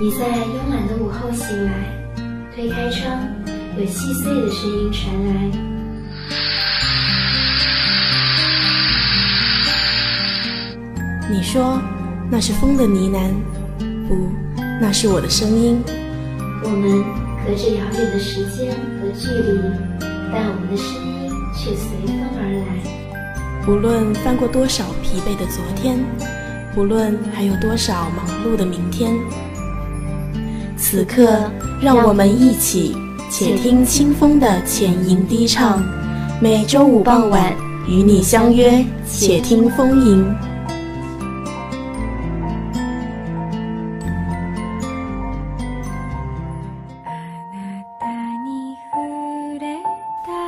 你在慵懒的午后醒来，推开窗，有细碎的声音传来。你说那是风的呢喃，不，那是我的声音。我们隔着遥远的时间和距离，但我们的声音却随风而来。无论翻过多少疲惫的昨天，无论还有多少忙碌的明天，此刻让我们一起且听清风的浅吟低唱。每周五傍晚与你相约，且听风吟。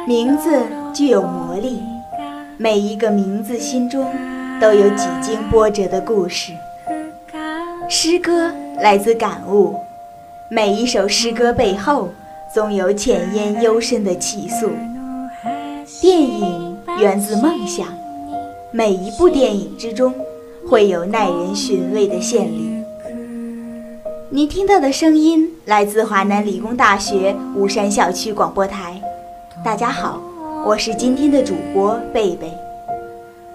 名字具有魔力，每一个名字心中都有几经波折的故事。诗歌来自感悟，每一首诗歌背后总有浅烟幽深的起诉。电影源自梦想，每一部电影之中会有耐人寻味的献礼。你听到的声音来自华南理工大学吴山校区广播台。大家好，我是今天的主播贝贝，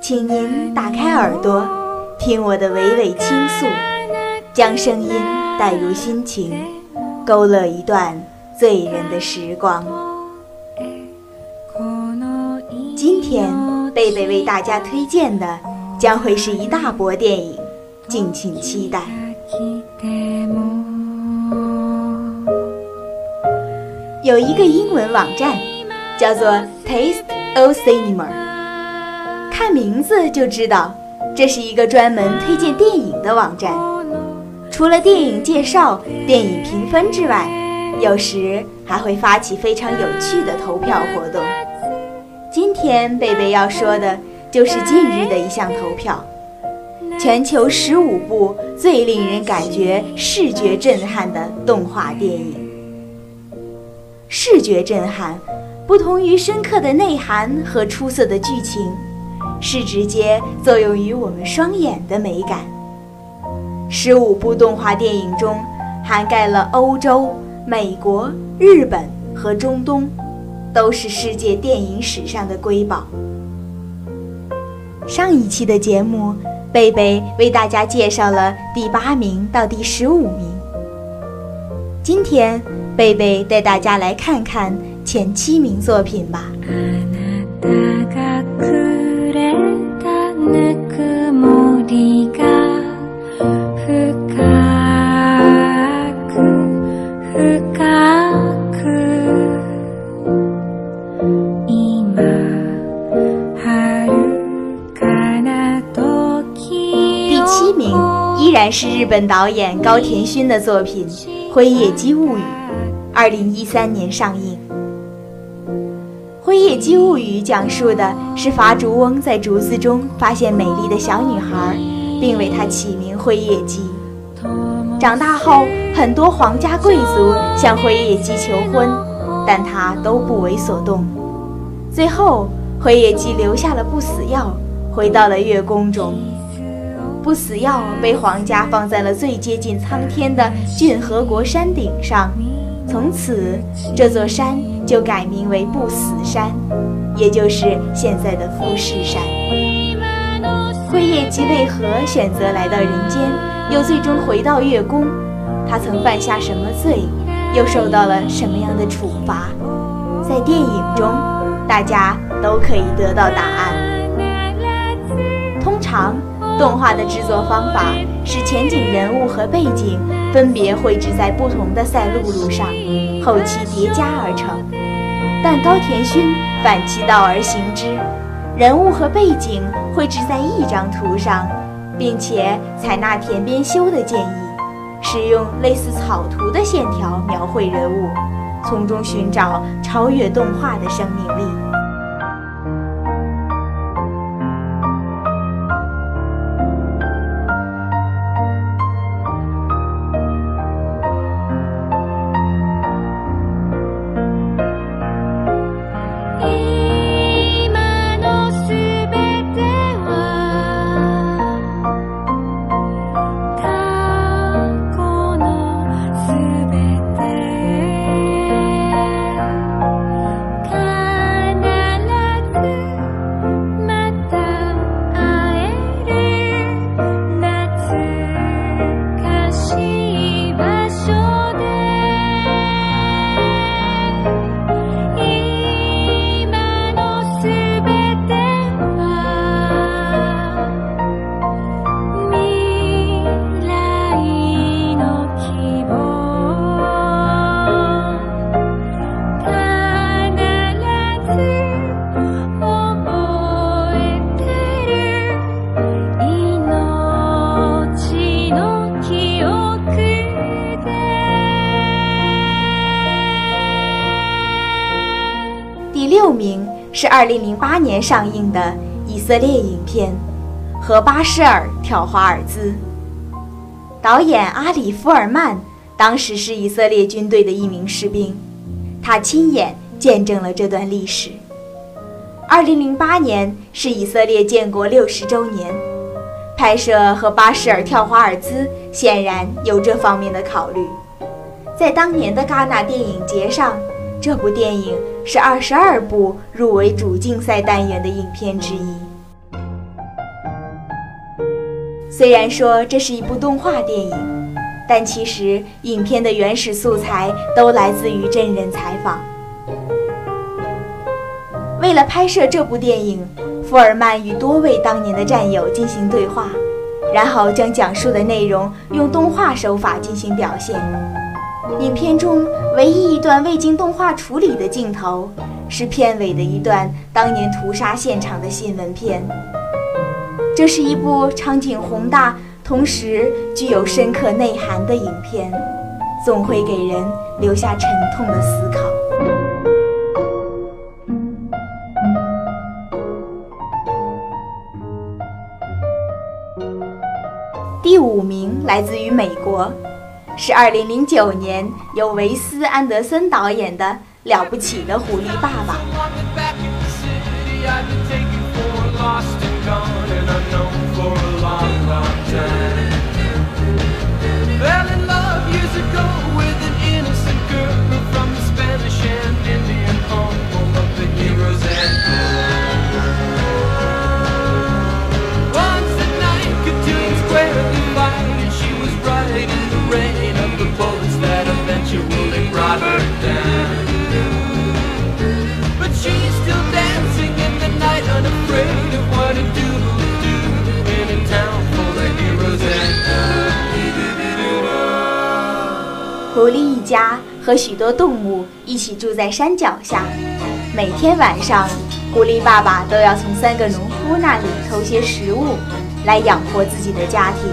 请您打开耳朵，听我的娓娓倾诉，将声音带入心情，勾勒一段醉人的时光。今天贝贝为大家推荐的将会是一大波电影，敬请期待。有一个英文网站。叫做 Taste of Cinema，看名字就知道，这是一个专门推荐电影的网站。除了电影介绍、电影评分之外，有时还会发起非常有趣的投票活动。今天贝贝要说的就是近日的一项投票：全球十五部最令人感觉视觉震撼的动画电影。视觉震撼。不同于深刻的内涵和出色的剧情，是直接作用于我们双眼的美感。十五部动画电影中，涵盖了欧洲、美国、日本和中东，都是世界电影史上的瑰宝。上一期的节目，贝贝为大家介绍了第八名到第十五名。今天，贝贝带大家来看看。前七名作品吧。本导演高田勋的作品《辉夜姬物语》，二零一三年上映。《辉夜姬物语》讲述的是伐竹翁在竹子中发现美丽的小女孩，并为她起名辉夜姬。长大后，很多皇家贵族向辉夜姬求婚，但她都不为所动。最后，辉夜姬留下了不死药，回到了月宫中。不死药被皇家放在了最接近苍天的骏河国山顶上。从此，这座山就改名为不死山，也就是现在的富士山。辉夜姬为何选择来到人间，又最终回到月宫？他曾犯下什么罪，又受到了什么样的处罚？在电影中，大家都可以得到答案。通常。动画的制作方法是前景人物和背景分别绘制在不同的赛璐璐上，后期叠加而成。但高田勋反其道而行之，人物和背景绘制在一张图上，并且采纳田边修的建议，使用类似草图的线条描绘人物，从中寻找超越动画的生命力。年上映的以色列影片《和巴什尔跳华尔兹》，导演阿里·福尔曼当时是以色列军队的一名士兵，他亲眼见证了这段历史。2008年是以色列建国六十周年，拍摄和巴什尔跳华尔兹显然有这方面的考虑。在当年的戛纳电影节上，这部电影是二十二部入围主竞赛单元的影片之一。虽然说这是一部动画电影，但其实影片的原始素材都来自于真人采访。为了拍摄这部电影，福尔曼与多位当年的战友进行对话，然后将讲述的内容用动画手法进行表现。影片中唯一一段未经动画处理的镜头，是片尾的一段当年屠杀现场的新闻片。这是一部场景宏大，同时具有深刻内涵的影片，总会给人留下沉痛的思考。第五名来自于美国。是二零零九年由维斯安德森导演的《了不起的狐狸爸爸》。狐狸一家和许多动物一起住在山脚下，每天晚上，狐狸爸爸都要从三个农夫那里偷些食物，来养活自己的家庭。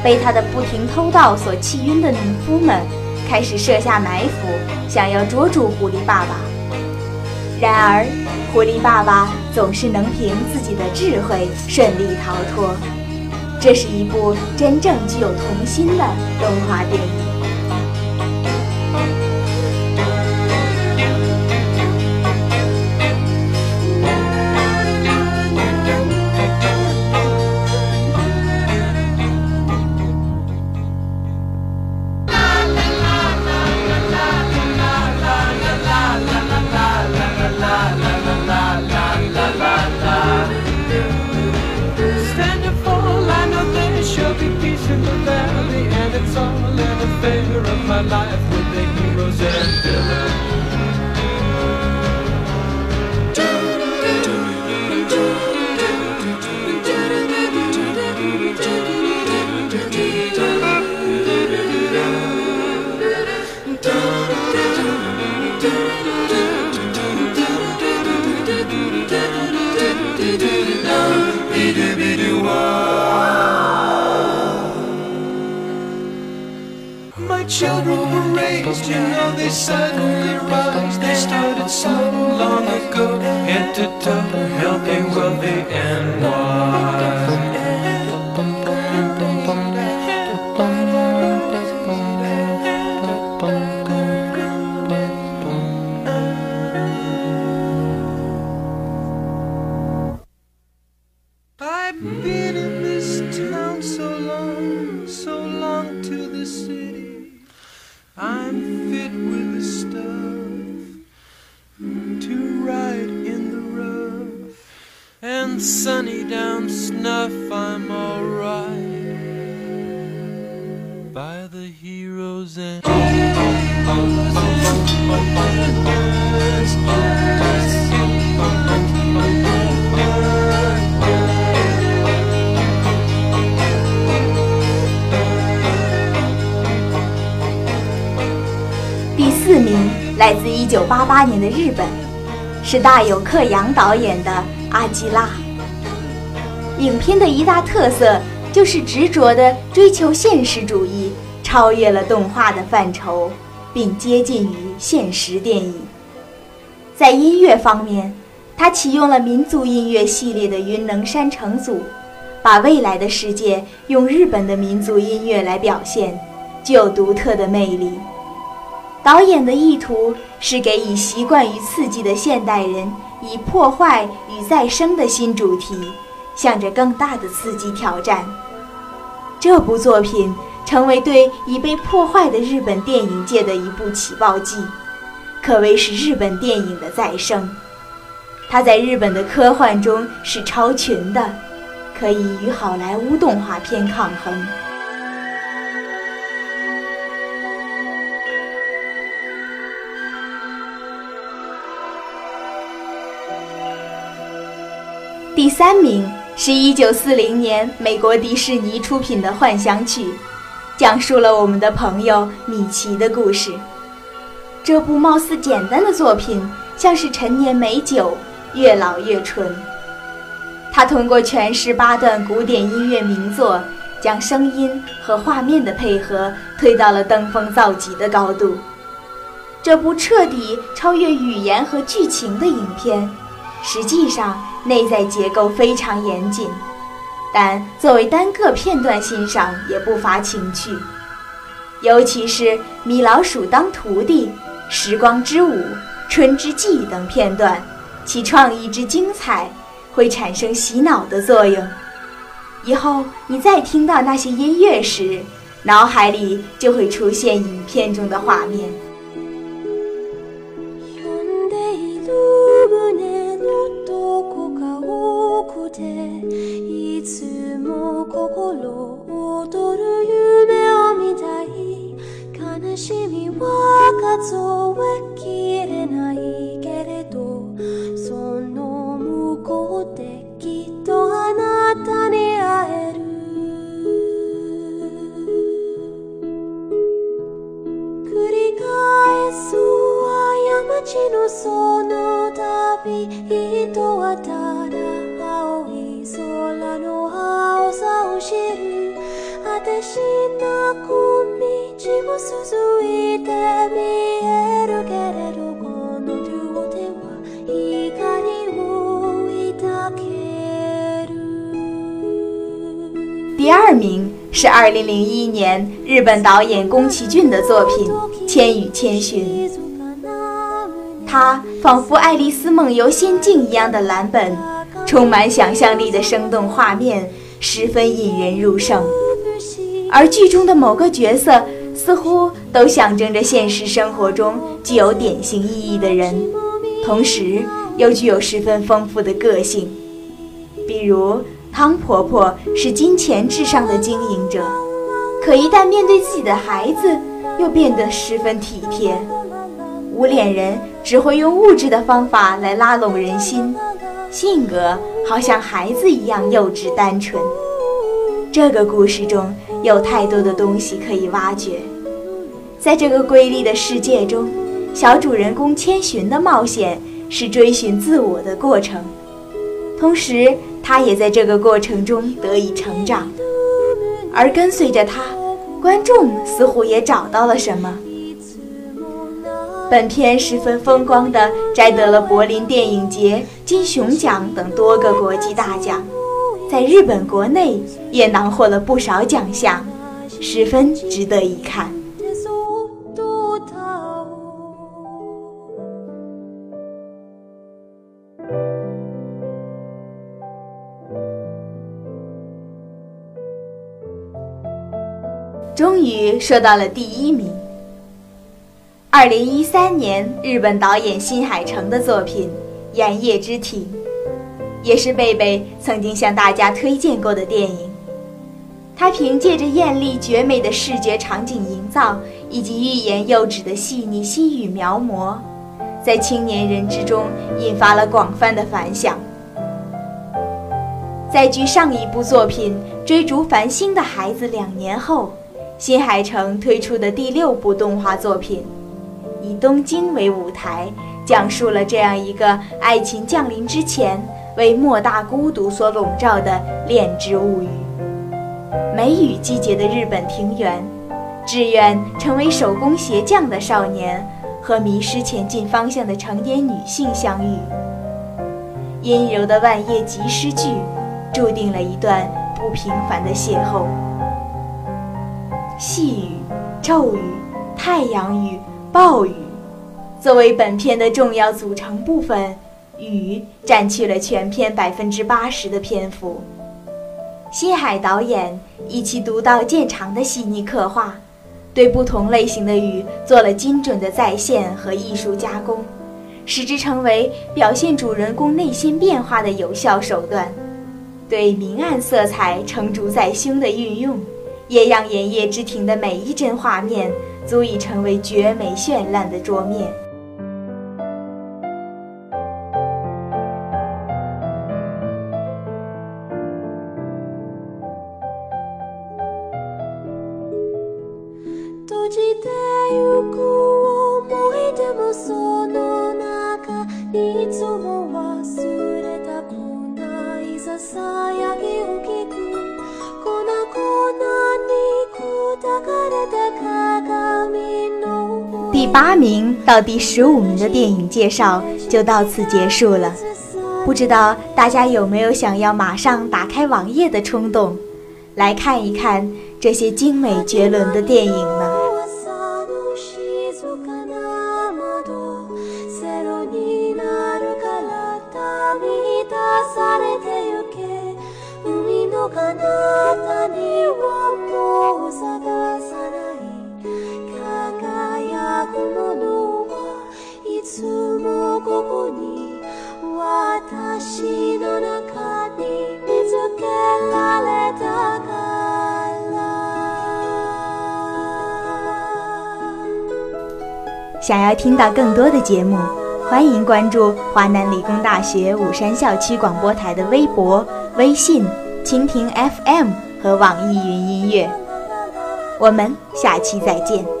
被他的不停偷盗所气晕的农夫们，开始设下埋伏，想要捉住狐狸爸爸。然而，狐狸爸爸总是能凭自己的智慧顺利逃脱。这是一部真正具有童心的动画电影。alive. They started so long ago, head to toe, healthy, wealthy, and wise. By the heroes and. 第四名来自1988年的日本，是大友克洋导演的《阿基拉》。影片的一大特色就是执着地追求现实主义，超越了动画的范畴，并接近于现实电影。在音乐方面，他启用了民族音乐系列的云能山城组，把未来的世界用日本的民族音乐来表现，具有独特的魅力。导演的意图是给已习惯于刺激的现代人以破坏与再生的新主题，向着更大的刺激挑战。这部作品成为对已被破坏的日本电影界的一部起爆剂，可谓是日本电影的再生。它在日本的科幻中是超群的，可以与好莱坞动画片抗衡。第三名是一九四零年美国迪士尼出品的《幻想曲》，讲述了我们的朋友米奇的故事。这部貌似简单的作品，像是陈年美酒，越老越醇。他通过诠释八段古典音乐名作，将声音和画面的配合推到了登峰造极的高度。这部彻底超越语言和剧情的影片。实际上，内在结构非常严谨，但作为单个片段欣赏也不乏情趣。尤其是《米老鼠当徒弟》《时光之舞》《春之祭》等片段，其创意之精彩，会产生洗脑的作用。以后你再听到那些音乐时，脑海里就会出现影片中的画面。第二名是2001年日本导演宫崎骏的作品《千与千寻》，它仿佛《爱丽丝梦游仙境》一样的蓝本，充满想象力的生动画面，十分引人入胜。而剧中的某个角色似乎都象征着现实生活中具有典型意义的人，同时又具有十分丰富的个性，比如。汤婆婆是金钱至上的经营者，可一旦面对自己的孩子，又变得十分体贴。无脸人只会用物质的方法来拉拢人心，性格好像孩子一样幼稚单纯。这个故事中有太多的东西可以挖掘。在这个瑰丽的世界中，小主人公千寻的冒险是追寻自我的过程，同时。他也在这个过程中得以成长，而跟随着他，观众似乎也找到了什么。本片十分风光地摘得了柏林电影节、金熊奖等多个国际大奖，在日本国内也囊获了不少奖项，十分值得一看。终于说到了第一名。二零一三年，日本导演新海诚的作品《炎夜之庭》，也是贝贝曾经向大家推荐过的电影。他凭借着艳丽绝美的视觉场景营造以及欲言又止的细腻心语描摹，在青年人之中引发了广泛的反响。在距上一部作品《追逐繁星的孩子》两年后。新海诚推出的第六部动画作品，以东京为舞台，讲述了这样一个爱情降临之前为莫大孤独所笼罩的恋之物语。梅雨季节的日本庭园，志愿成为手工鞋匠的少年和迷失前进方向的成年女性相遇。阴柔的万叶集诗句，注定了一段不平凡的邂逅。细雨、骤雨、太阳雨、暴雨，作为本片的重要组成部分，雨占据了全片百分之八十的篇幅。新海导演以其独到见长的细腻刻画，对不同类型的雨做了精准的再现和艺术加工，使之成为表现主人公内心变化的有效手段。对明暗色彩成竹在胸的运用，也让《炎夜之庭》的每一帧画面足以成为绝美绚烂的桌面。第八名到第十五名的电影介绍就到此结束了。不知道大家有没有想要马上打开网页的冲动，来看一看这些精美绝伦的电影想要听到更多的节目，欢迎关注华南理工大学武山校区广播台的微博、微信、蜻蜓 FM 和网易云音乐。我们下期再见。